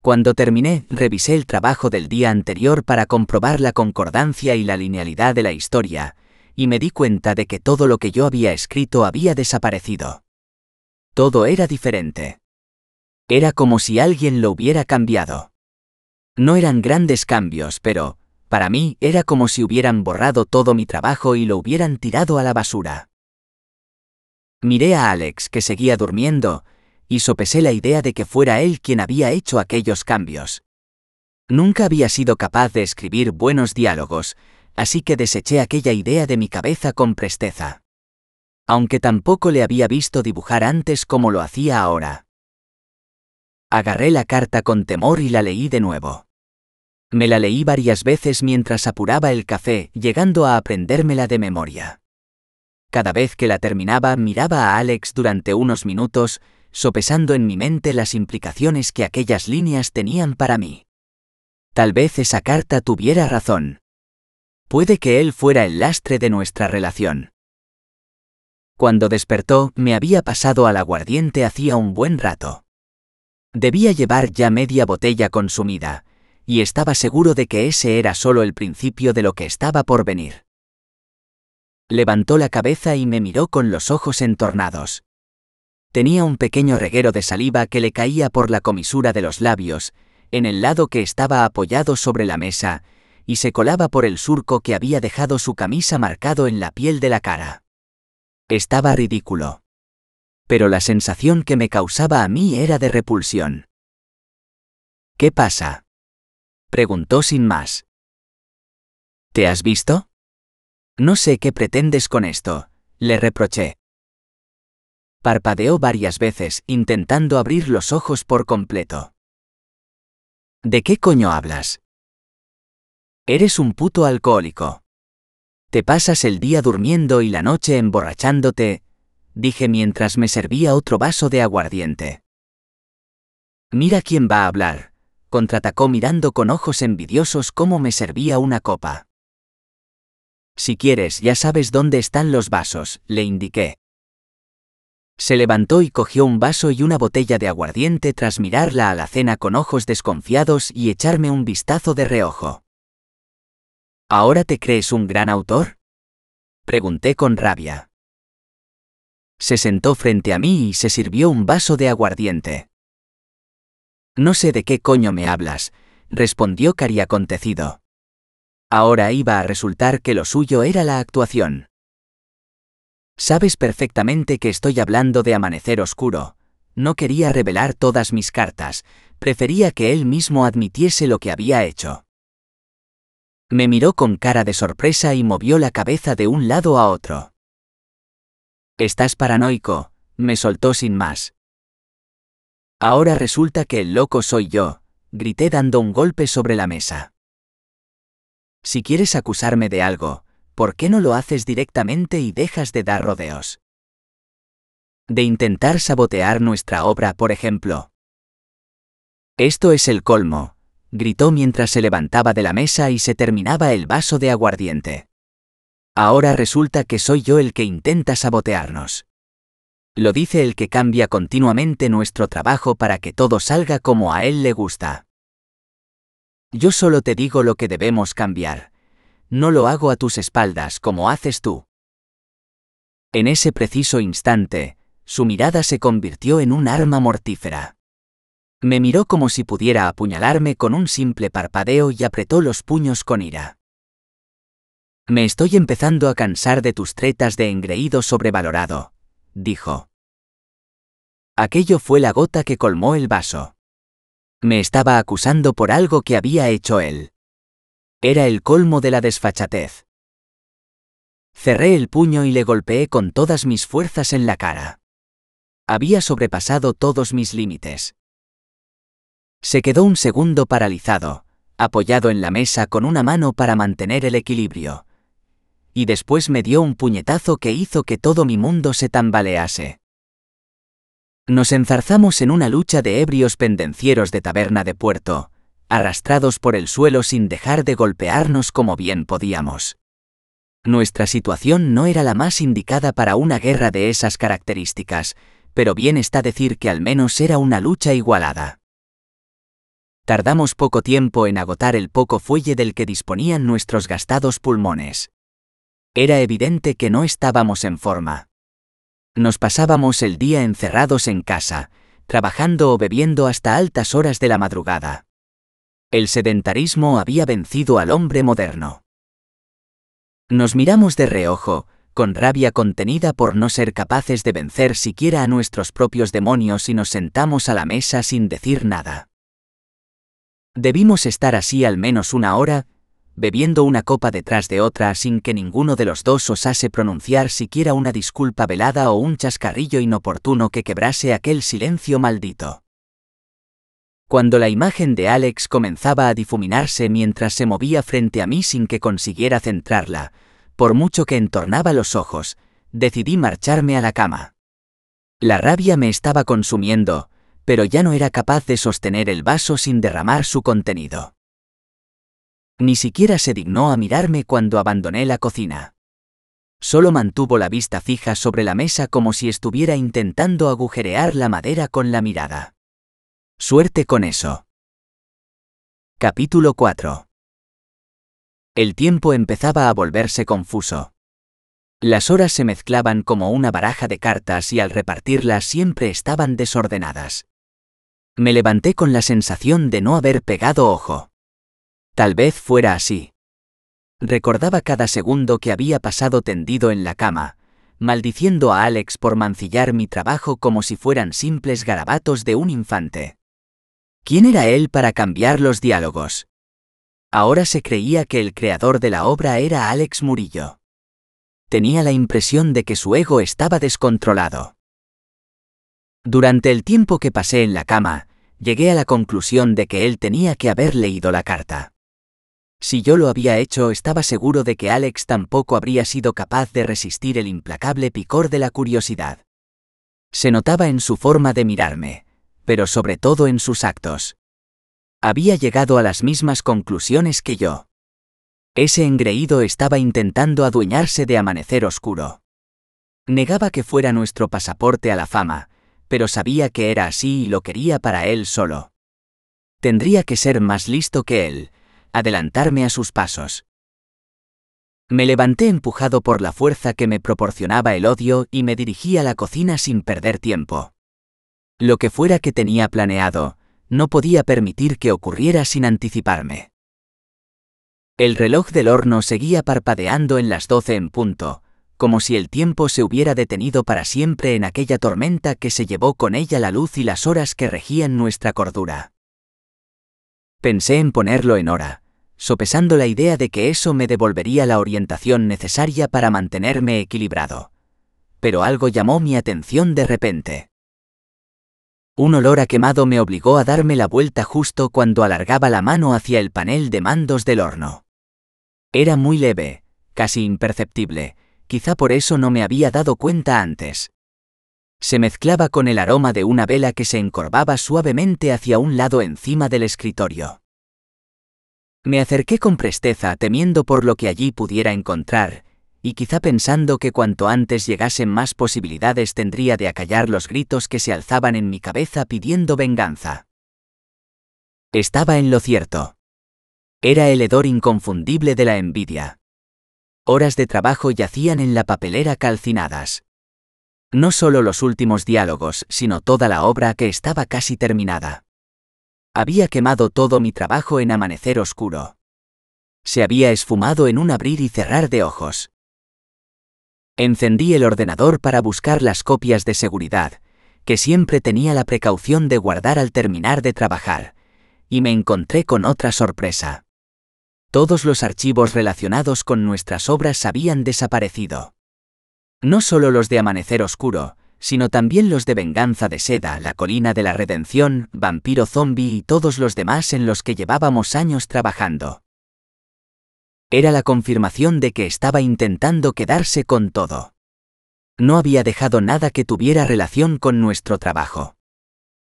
Cuando terminé, revisé el trabajo del día anterior para comprobar la concordancia y la linealidad de la historia, y me di cuenta de que todo lo que yo había escrito había desaparecido. Todo era diferente. Era como si alguien lo hubiera cambiado. No eran grandes cambios, pero, para mí, era como si hubieran borrado todo mi trabajo y lo hubieran tirado a la basura. Miré a Alex, que seguía durmiendo, y sopesé la idea de que fuera él quien había hecho aquellos cambios. Nunca había sido capaz de escribir buenos diálogos, así que deseché aquella idea de mi cabeza con presteza. Aunque tampoco le había visto dibujar antes como lo hacía ahora. Agarré la carta con temor y la leí de nuevo. Me la leí varias veces mientras apuraba el café, llegando a aprendérmela de memoria. Cada vez que la terminaba miraba a Alex durante unos minutos, sopesando en mi mente las implicaciones que aquellas líneas tenían para mí. Tal vez esa carta tuviera razón. Puede que él fuera el lastre de nuestra relación. Cuando despertó, me había pasado al aguardiente hacía un buen rato. Debía llevar ya media botella consumida, y estaba seguro de que ese era solo el principio de lo que estaba por venir. Levantó la cabeza y me miró con los ojos entornados. Tenía un pequeño reguero de saliva que le caía por la comisura de los labios, en el lado que estaba apoyado sobre la mesa, y se colaba por el surco que había dejado su camisa marcado en la piel de la cara. Estaba ridículo. Pero la sensación que me causaba a mí era de repulsión. ¿Qué pasa? Preguntó sin más. ¿Te has visto? No sé qué pretendes con esto, le reproché. Parpadeó varias veces, intentando abrir los ojos por completo. ¿De qué coño hablas? Eres un puto alcohólico. Te pasas el día durmiendo y la noche emborrachándote, dije mientras me servía otro vaso de aguardiente. Mira quién va a hablar, contraatacó mirando con ojos envidiosos cómo me servía una copa. Si quieres, ya sabes dónde están los vasos, le indiqué. Se levantó y cogió un vaso y una botella de aguardiente tras mirar la alacena con ojos desconfiados y echarme un vistazo de reojo. ¿Ahora te crees un gran autor? Pregunté con rabia. Se sentó frente a mí y se sirvió un vaso de aguardiente. No sé de qué coño me hablas, respondió cariacontecido. Ahora iba a resultar que lo suyo era la actuación. Sabes perfectamente que estoy hablando de amanecer oscuro. No quería revelar todas mis cartas, prefería que él mismo admitiese lo que había hecho. Me miró con cara de sorpresa y movió la cabeza de un lado a otro. Estás paranoico, me soltó sin más. Ahora resulta que el loco soy yo, grité dando un golpe sobre la mesa. Si quieres acusarme de algo, ¿por qué no lo haces directamente y dejas de dar rodeos? De intentar sabotear nuestra obra, por ejemplo. Esto es el colmo, gritó mientras se levantaba de la mesa y se terminaba el vaso de aguardiente. Ahora resulta que soy yo el que intenta sabotearnos. Lo dice el que cambia continuamente nuestro trabajo para que todo salga como a él le gusta. Yo solo te digo lo que debemos cambiar. No lo hago a tus espaldas como haces tú. En ese preciso instante, su mirada se convirtió en un arma mortífera. Me miró como si pudiera apuñalarme con un simple parpadeo y apretó los puños con ira. Me estoy empezando a cansar de tus tretas de engreído sobrevalorado, dijo. Aquello fue la gota que colmó el vaso. Me estaba acusando por algo que había hecho él. Era el colmo de la desfachatez. Cerré el puño y le golpeé con todas mis fuerzas en la cara. Había sobrepasado todos mis límites. Se quedó un segundo paralizado, apoyado en la mesa con una mano para mantener el equilibrio. Y después me dio un puñetazo que hizo que todo mi mundo se tambalease. Nos enzarzamos en una lucha de ebrios pendencieros de taberna de puerto, arrastrados por el suelo sin dejar de golpearnos como bien podíamos. Nuestra situación no era la más indicada para una guerra de esas características, pero bien está decir que al menos era una lucha igualada. Tardamos poco tiempo en agotar el poco fuelle del que disponían nuestros gastados pulmones. Era evidente que no estábamos en forma. Nos pasábamos el día encerrados en casa, trabajando o bebiendo hasta altas horas de la madrugada. El sedentarismo había vencido al hombre moderno. Nos miramos de reojo, con rabia contenida por no ser capaces de vencer siquiera a nuestros propios demonios y nos sentamos a la mesa sin decir nada. Debimos estar así al menos una hora, bebiendo una copa detrás de otra sin que ninguno de los dos osase pronunciar siquiera una disculpa velada o un chascarrillo inoportuno que quebrase aquel silencio maldito. Cuando la imagen de Alex comenzaba a difuminarse mientras se movía frente a mí sin que consiguiera centrarla, por mucho que entornaba los ojos, decidí marcharme a la cama. La rabia me estaba consumiendo, pero ya no era capaz de sostener el vaso sin derramar su contenido. Ni siquiera se dignó a mirarme cuando abandoné la cocina. Solo mantuvo la vista fija sobre la mesa como si estuviera intentando agujerear la madera con la mirada. Suerte con eso. Capítulo 4 El tiempo empezaba a volverse confuso. Las horas se mezclaban como una baraja de cartas y al repartirlas siempre estaban desordenadas. Me levanté con la sensación de no haber pegado ojo. Tal vez fuera así. Recordaba cada segundo que había pasado tendido en la cama, maldiciendo a Alex por mancillar mi trabajo como si fueran simples garabatos de un infante. ¿Quién era él para cambiar los diálogos? Ahora se creía que el creador de la obra era Alex Murillo. Tenía la impresión de que su ego estaba descontrolado. Durante el tiempo que pasé en la cama, llegué a la conclusión de que él tenía que haber leído la carta. Si yo lo había hecho, estaba seguro de que Alex tampoco habría sido capaz de resistir el implacable picor de la curiosidad. Se notaba en su forma de mirarme, pero sobre todo en sus actos. Había llegado a las mismas conclusiones que yo. Ese engreído estaba intentando adueñarse de Amanecer Oscuro. Negaba que fuera nuestro pasaporte a la fama, pero sabía que era así y lo quería para él solo. Tendría que ser más listo que él, adelantarme a sus pasos. Me levanté empujado por la fuerza que me proporcionaba el odio y me dirigí a la cocina sin perder tiempo. Lo que fuera que tenía planeado, no podía permitir que ocurriera sin anticiparme. El reloj del horno seguía parpadeando en las doce en punto, como si el tiempo se hubiera detenido para siempre en aquella tormenta que se llevó con ella la luz y las horas que regían nuestra cordura. Pensé en ponerlo en hora, sopesando la idea de que eso me devolvería la orientación necesaria para mantenerme equilibrado. Pero algo llamó mi atención de repente. Un olor a quemado me obligó a darme la vuelta justo cuando alargaba la mano hacia el panel de mandos del horno. Era muy leve, casi imperceptible, quizá por eso no me había dado cuenta antes. Se mezclaba con el aroma de una vela que se encorvaba suavemente hacia un lado encima del escritorio. Me acerqué con presteza temiendo por lo que allí pudiera encontrar, y quizá pensando que cuanto antes llegasen más posibilidades tendría de acallar los gritos que se alzaban en mi cabeza pidiendo venganza. Estaba en lo cierto. Era el hedor inconfundible de la envidia. Horas de trabajo yacían en la papelera calcinadas. No solo los últimos diálogos, sino toda la obra que estaba casi terminada. Había quemado todo mi trabajo en amanecer oscuro. Se había esfumado en un abrir y cerrar de ojos. Encendí el ordenador para buscar las copias de seguridad, que siempre tenía la precaución de guardar al terminar de trabajar, y me encontré con otra sorpresa. Todos los archivos relacionados con nuestras obras habían desaparecido. No solo los de Amanecer Oscuro, sino también los de Venganza de Seda, La Colina de la Redención, Vampiro Zombie y todos los demás en los que llevábamos años trabajando. Era la confirmación de que estaba intentando quedarse con todo. No había dejado nada que tuviera relación con nuestro trabajo.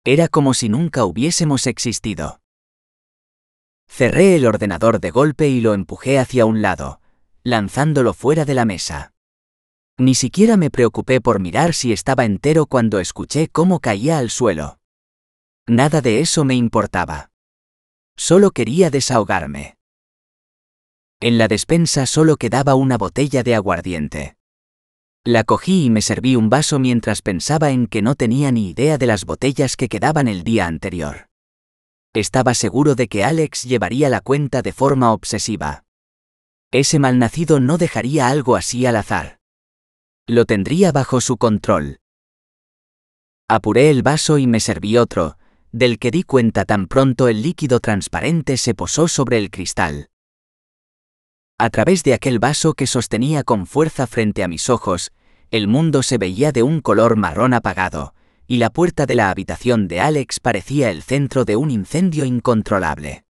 Era como si nunca hubiésemos existido. Cerré el ordenador de golpe y lo empujé hacia un lado, lanzándolo fuera de la mesa. Ni siquiera me preocupé por mirar si estaba entero cuando escuché cómo caía al suelo. Nada de eso me importaba. Solo quería desahogarme. En la despensa solo quedaba una botella de aguardiente. La cogí y me serví un vaso mientras pensaba en que no tenía ni idea de las botellas que quedaban el día anterior. Estaba seguro de que Alex llevaría la cuenta de forma obsesiva. Ese malnacido no dejaría algo así al azar. Lo tendría bajo su control. Apuré el vaso y me serví otro, del que di cuenta tan pronto el líquido transparente se posó sobre el cristal. A través de aquel vaso que sostenía con fuerza frente a mis ojos, el mundo se veía de un color marrón apagado, y la puerta de la habitación de Alex parecía el centro de un incendio incontrolable.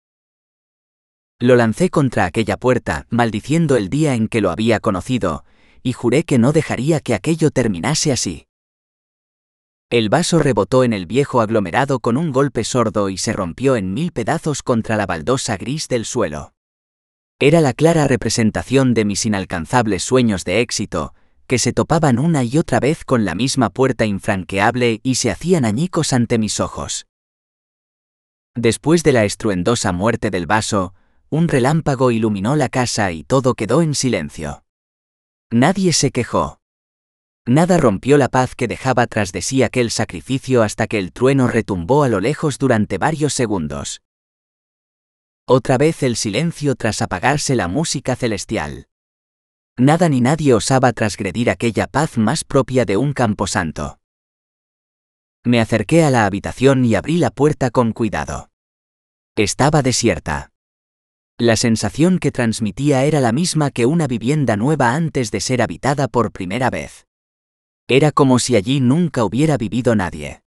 Lo lancé contra aquella puerta, maldiciendo el día en que lo había conocido, y juré que no dejaría que aquello terminase así. El vaso rebotó en el viejo aglomerado con un golpe sordo y se rompió en mil pedazos contra la baldosa gris del suelo. Era la clara representación de mis inalcanzables sueños de éxito, que se topaban una y otra vez con la misma puerta infranqueable y se hacían añicos ante mis ojos. Después de la estruendosa muerte del vaso, un relámpago iluminó la casa y todo quedó en silencio. Nadie se quejó. Nada rompió la paz que dejaba tras de sí aquel sacrificio hasta que el trueno retumbó a lo lejos durante varios segundos. Otra vez el silencio tras apagarse la música celestial. Nada ni nadie osaba transgredir aquella paz más propia de un camposanto. Me acerqué a la habitación y abrí la puerta con cuidado. Estaba desierta. La sensación que transmitía era la misma que una vivienda nueva antes de ser habitada por primera vez. Era como si allí nunca hubiera vivido nadie.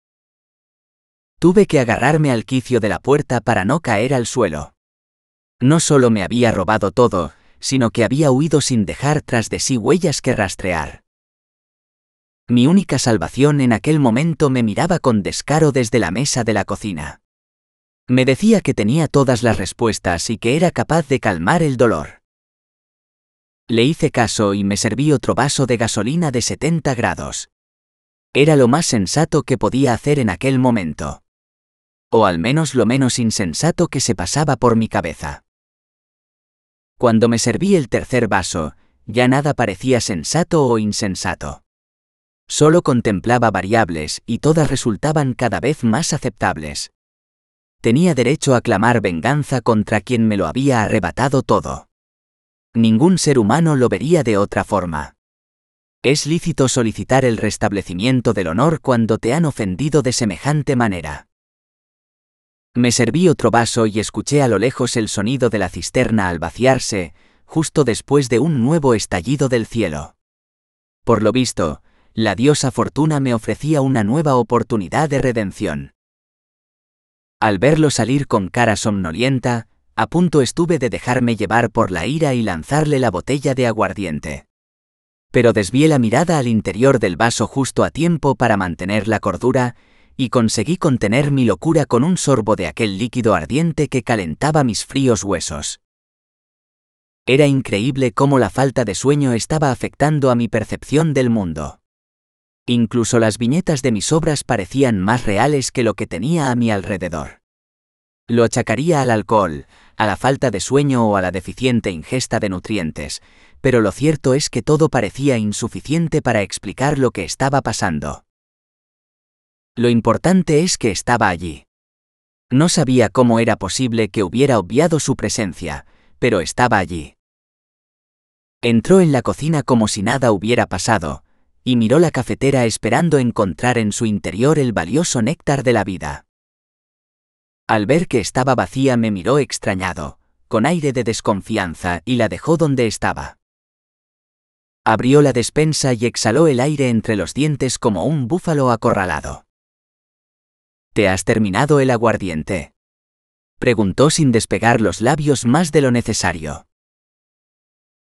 Tuve que agarrarme al quicio de la puerta para no caer al suelo. No solo me había robado todo, sino que había huido sin dejar tras de sí huellas que rastrear. Mi única salvación en aquel momento me miraba con descaro desde la mesa de la cocina. Me decía que tenía todas las respuestas y que era capaz de calmar el dolor. Le hice caso y me serví otro vaso de gasolina de 70 grados. Era lo más sensato que podía hacer en aquel momento. O al menos lo menos insensato que se pasaba por mi cabeza. Cuando me serví el tercer vaso, ya nada parecía sensato o insensato. Solo contemplaba variables y todas resultaban cada vez más aceptables. Tenía derecho a clamar venganza contra quien me lo había arrebatado todo ningún ser humano lo vería de otra forma. Es lícito solicitar el restablecimiento del honor cuando te han ofendido de semejante manera. Me serví otro vaso y escuché a lo lejos el sonido de la cisterna al vaciarse, justo después de un nuevo estallido del cielo. Por lo visto, la diosa Fortuna me ofrecía una nueva oportunidad de redención. Al verlo salir con cara somnolienta, a punto estuve de dejarme llevar por la ira y lanzarle la botella de aguardiente. Pero desvié la mirada al interior del vaso justo a tiempo para mantener la cordura, y conseguí contener mi locura con un sorbo de aquel líquido ardiente que calentaba mis fríos huesos. Era increíble cómo la falta de sueño estaba afectando a mi percepción del mundo. Incluso las viñetas de mis obras parecían más reales que lo que tenía a mi alrededor. Lo achacaría al alcohol, a la falta de sueño o a la deficiente ingesta de nutrientes, pero lo cierto es que todo parecía insuficiente para explicar lo que estaba pasando. Lo importante es que estaba allí. No sabía cómo era posible que hubiera obviado su presencia, pero estaba allí. Entró en la cocina como si nada hubiera pasado, y miró la cafetera esperando encontrar en su interior el valioso néctar de la vida. Al ver que estaba vacía me miró extrañado, con aire de desconfianza y la dejó donde estaba. Abrió la despensa y exhaló el aire entre los dientes como un búfalo acorralado. ¿Te has terminado el aguardiente? Preguntó sin despegar los labios más de lo necesario.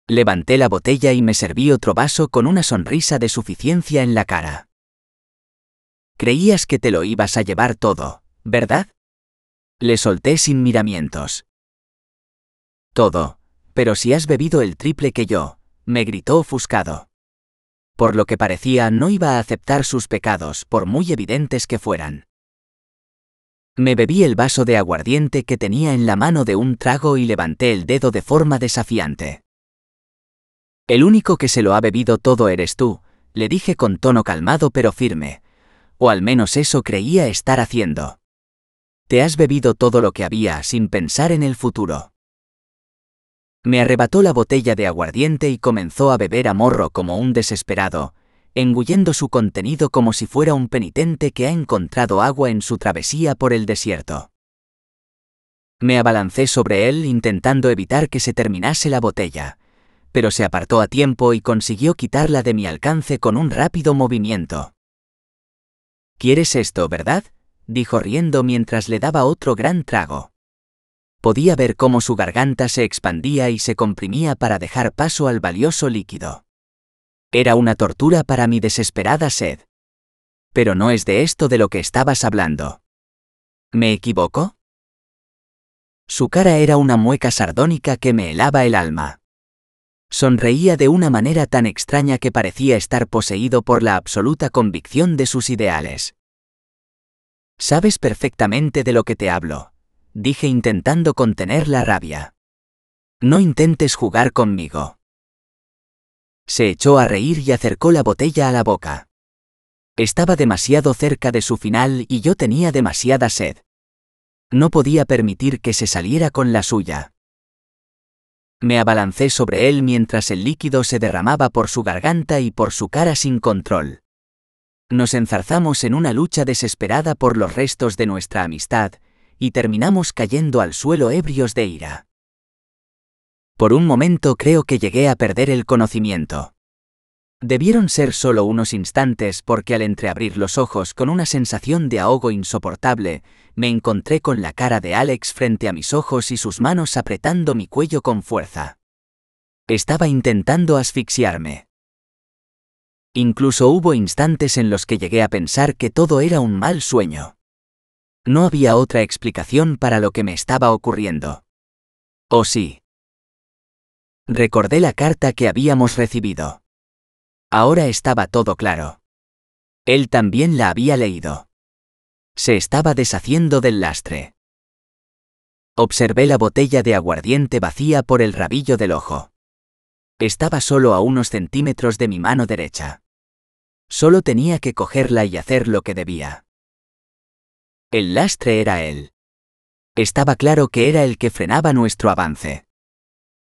Levanté la botella y me serví otro vaso con una sonrisa de suficiencia en la cara. Creías que te lo ibas a llevar todo, ¿verdad? Le solté sin miramientos. Todo, pero si has bebido el triple que yo, me gritó ofuscado. Por lo que parecía no iba a aceptar sus pecados, por muy evidentes que fueran. Me bebí el vaso de aguardiente que tenía en la mano de un trago y levanté el dedo de forma desafiante. El único que se lo ha bebido todo eres tú, le dije con tono calmado pero firme, o al menos eso creía estar haciendo. Te has bebido todo lo que había sin pensar en el futuro. Me arrebató la botella de aguardiente y comenzó a beber a morro como un desesperado, engullendo su contenido como si fuera un penitente que ha encontrado agua en su travesía por el desierto. Me abalancé sobre él intentando evitar que se terminase la botella, pero se apartó a tiempo y consiguió quitarla de mi alcance con un rápido movimiento. ¿Quieres esto, verdad? dijo riendo mientras le daba otro gran trago. Podía ver cómo su garganta se expandía y se comprimía para dejar paso al valioso líquido. Era una tortura para mi desesperada sed. Pero no es de esto de lo que estabas hablando. ¿Me equivoco? Su cara era una mueca sardónica que me helaba el alma. Sonreía de una manera tan extraña que parecía estar poseído por la absoluta convicción de sus ideales. Sabes perfectamente de lo que te hablo, dije intentando contener la rabia. No intentes jugar conmigo. Se echó a reír y acercó la botella a la boca. Estaba demasiado cerca de su final y yo tenía demasiada sed. No podía permitir que se saliera con la suya. Me abalancé sobre él mientras el líquido se derramaba por su garganta y por su cara sin control. Nos enzarzamos en una lucha desesperada por los restos de nuestra amistad, y terminamos cayendo al suelo ebrios de ira. Por un momento creo que llegué a perder el conocimiento. Debieron ser solo unos instantes porque al entreabrir los ojos con una sensación de ahogo insoportable, me encontré con la cara de Alex frente a mis ojos y sus manos apretando mi cuello con fuerza. Estaba intentando asfixiarme. Incluso hubo instantes en los que llegué a pensar que todo era un mal sueño. No había otra explicación para lo que me estaba ocurriendo. ¿O sí? Recordé la carta que habíamos recibido. Ahora estaba todo claro. Él también la había leído. Se estaba deshaciendo del lastre. Observé la botella de aguardiente vacía por el rabillo del ojo. Estaba solo a unos centímetros de mi mano derecha. Solo tenía que cogerla y hacer lo que debía. El lastre era él. Estaba claro que era el que frenaba nuestro avance.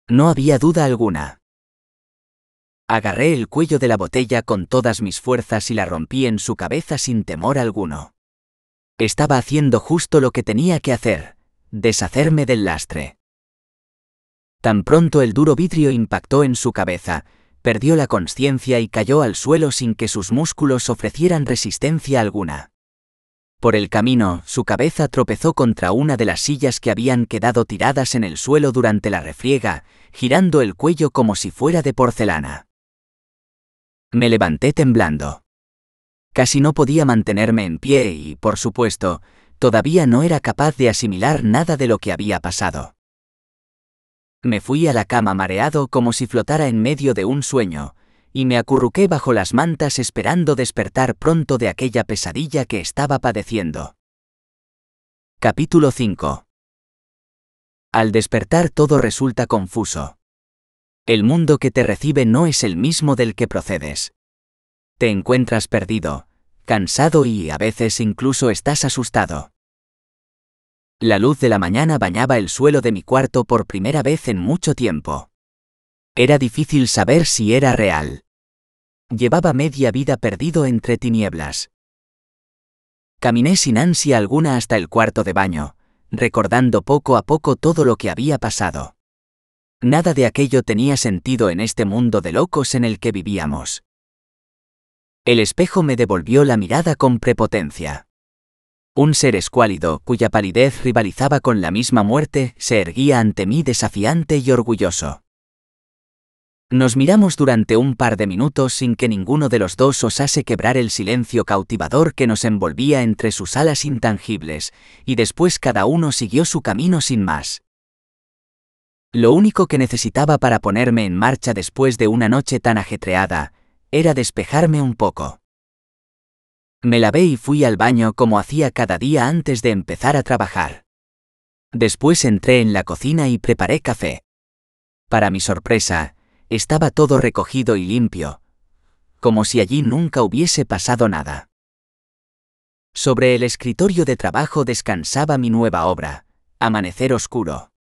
No había duda alguna. Agarré el cuello de la botella con todas mis fuerzas y la rompí en su cabeza sin temor alguno. Estaba haciendo justo lo que tenía que hacer, deshacerme del lastre. Tan pronto el duro vidrio impactó en su cabeza, perdió la conciencia y cayó al suelo sin que sus músculos ofrecieran resistencia alguna. Por el camino, su cabeza tropezó contra una de las sillas que habían quedado tiradas en el suelo durante la refriega, girando el cuello como si fuera de porcelana. Me levanté temblando. Casi no podía mantenerme en pie y, por supuesto, todavía no era capaz de asimilar nada de lo que había pasado. Me fui a la cama mareado como si flotara en medio de un sueño, y me acurruqué bajo las mantas esperando despertar pronto de aquella pesadilla que estaba padeciendo. Capítulo 5 Al despertar todo resulta confuso. El mundo que te recibe no es el mismo del que procedes. Te encuentras perdido, cansado y a veces incluso estás asustado. La luz de la mañana bañaba el suelo de mi cuarto por primera vez en mucho tiempo. Era difícil saber si era real. Llevaba media vida perdido entre tinieblas. Caminé sin ansia alguna hasta el cuarto de baño, recordando poco a poco todo lo que había pasado. Nada de aquello tenía sentido en este mundo de locos en el que vivíamos. El espejo me devolvió la mirada con prepotencia. Un ser escuálido, cuya palidez rivalizaba con la misma muerte, se erguía ante mí desafiante y orgulloso. Nos miramos durante un par de minutos sin que ninguno de los dos osase quebrar el silencio cautivador que nos envolvía entre sus alas intangibles, y después cada uno siguió su camino sin más. Lo único que necesitaba para ponerme en marcha después de una noche tan ajetreada, era despejarme un poco. Me lavé y fui al baño como hacía cada día antes de empezar a trabajar. Después entré en la cocina y preparé café. Para mi sorpresa, estaba todo recogido y limpio, como si allí nunca hubiese pasado nada. Sobre el escritorio de trabajo descansaba mi nueva obra, Amanecer Oscuro.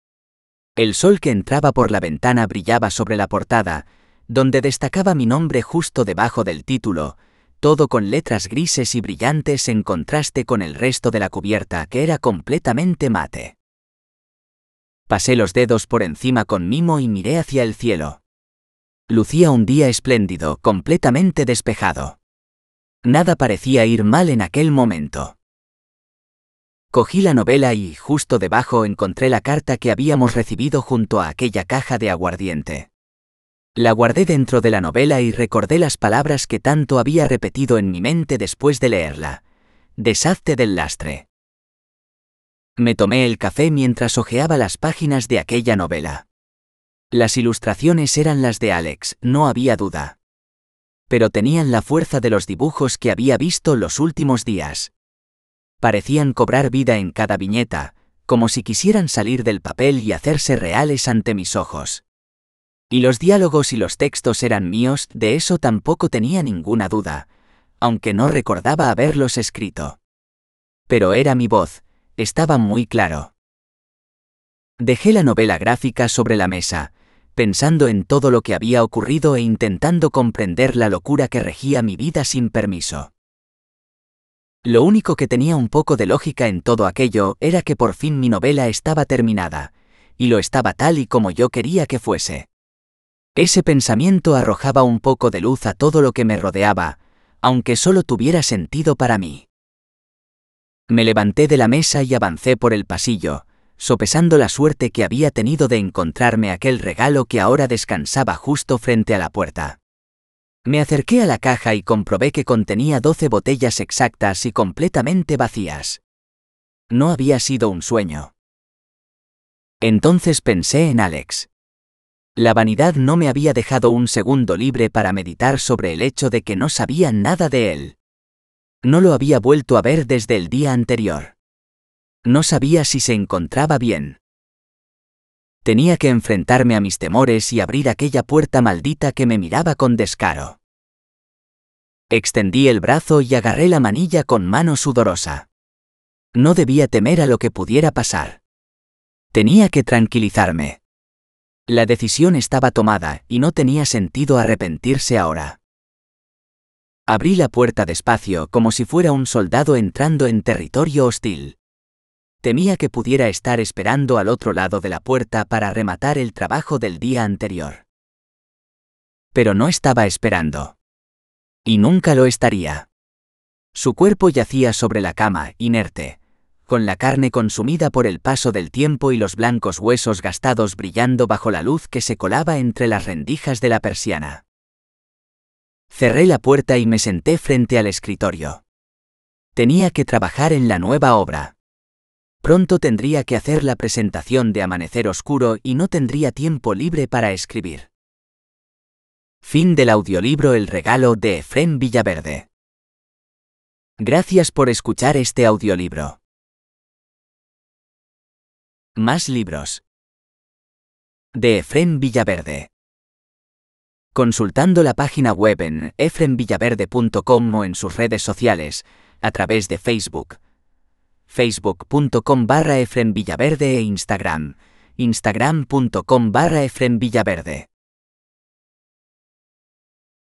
El sol que entraba por la ventana brillaba sobre la portada, donde destacaba mi nombre justo debajo del título, todo con letras grises y brillantes en contraste con el resto de la cubierta que era completamente mate. Pasé los dedos por encima con mimo y miré hacia el cielo. Lucía un día espléndido, completamente despejado. Nada parecía ir mal en aquel momento. Cogí la novela y, justo debajo, encontré la carta que habíamos recibido junto a aquella caja de aguardiente. La guardé dentro de la novela y recordé las palabras que tanto había repetido en mi mente después de leerla. Deshazte del lastre. Me tomé el café mientras hojeaba las páginas de aquella novela. Las ilustraciones eran las de Alex, no había duda. Pero tenían la fuerza de los dibujos que había visto los últimos días. Parecían cobrar vida en cada viñeta, como si quisieran salir del papel y hacerse reales ante mis ojos. Y los diálogos y los textos eran míos, de eso tampoco tenía ninguna duda, aunque no recordaba haberlos escrito. Pero era mi voz, estaba muy claro. Dejé la novela gráfica sobre la mesa, pensando en todo lo que había ocurrido e intentando comprender la locura que regía mi vida sin permiso. Lo único que tenía un poco de lógica en todo aquello era que por fin mi novela estaba terminada, y lo estaba tal y como yo quería que fuese. Ese pensamiento arrojaba un poco de luz a todo lo que me rodeaba, aunque solo tuviera sentido para mí. Me levanté de la mesa y avancé por el pasillo, sopesando la suerte que había tenido de encontrarme aquel regalo que ahora descansaba justo frente a la puerta. Me acerqué a la caja y comprobé que contenía doce botellas exactas y completamente vacías. No había sido un sueño. Entonces pensé en Alex. La vanidad no me había dejado un segundo libre para meditar sobre el hecho de que no sabía nada de él. No lo había vuelto a ver desde el día anterior. No sabía si se encontraba bien. Tenía que enfrentarme a mis temores y abrir aquella puerta maldita que me miraba con descaro. Extendí el brazo y agarré la manilla con mano sudorosa. No debía temer a lo que pudiera pasar. Tenía que tranquilizarme. La decisión estaba tomada y no tenía sentido arrepentirse ahora. Abrí la puerta despacio como si fuera un soldado entrando en territorio hostil. Temía que pudiera estar esperando al otro lado de la puerta para rematar el trabajo del día anterior. Pero no estaba esperando. Y nunca lo estaría. Su cuerpo yacía sobre la cama, inerte, con la carne consumida por el paso del tiempo y los blancos huesos gastados brillando bajo la luz que se colaba entre las rendijas de la persiana. Cerré la puerta y me senté frente al escritorio. Tenía que trabajar en la nueva obra. Pronto tendría que hacer la presentación de Amanecer Oscuro y no tendría tiempo libre para escribir. Fin del audiolibro El regalo de Efrén Villaverde. Gracias por escuchar este audiolibro. Más libros. De Efrén Villaverde. Consultando la página web en efrenvillaverde.com o en sus redes sociales, a través de Facebook, facebook.com barra Efren Villaverde e Instagram, instagram.com barra Efren Villaverde.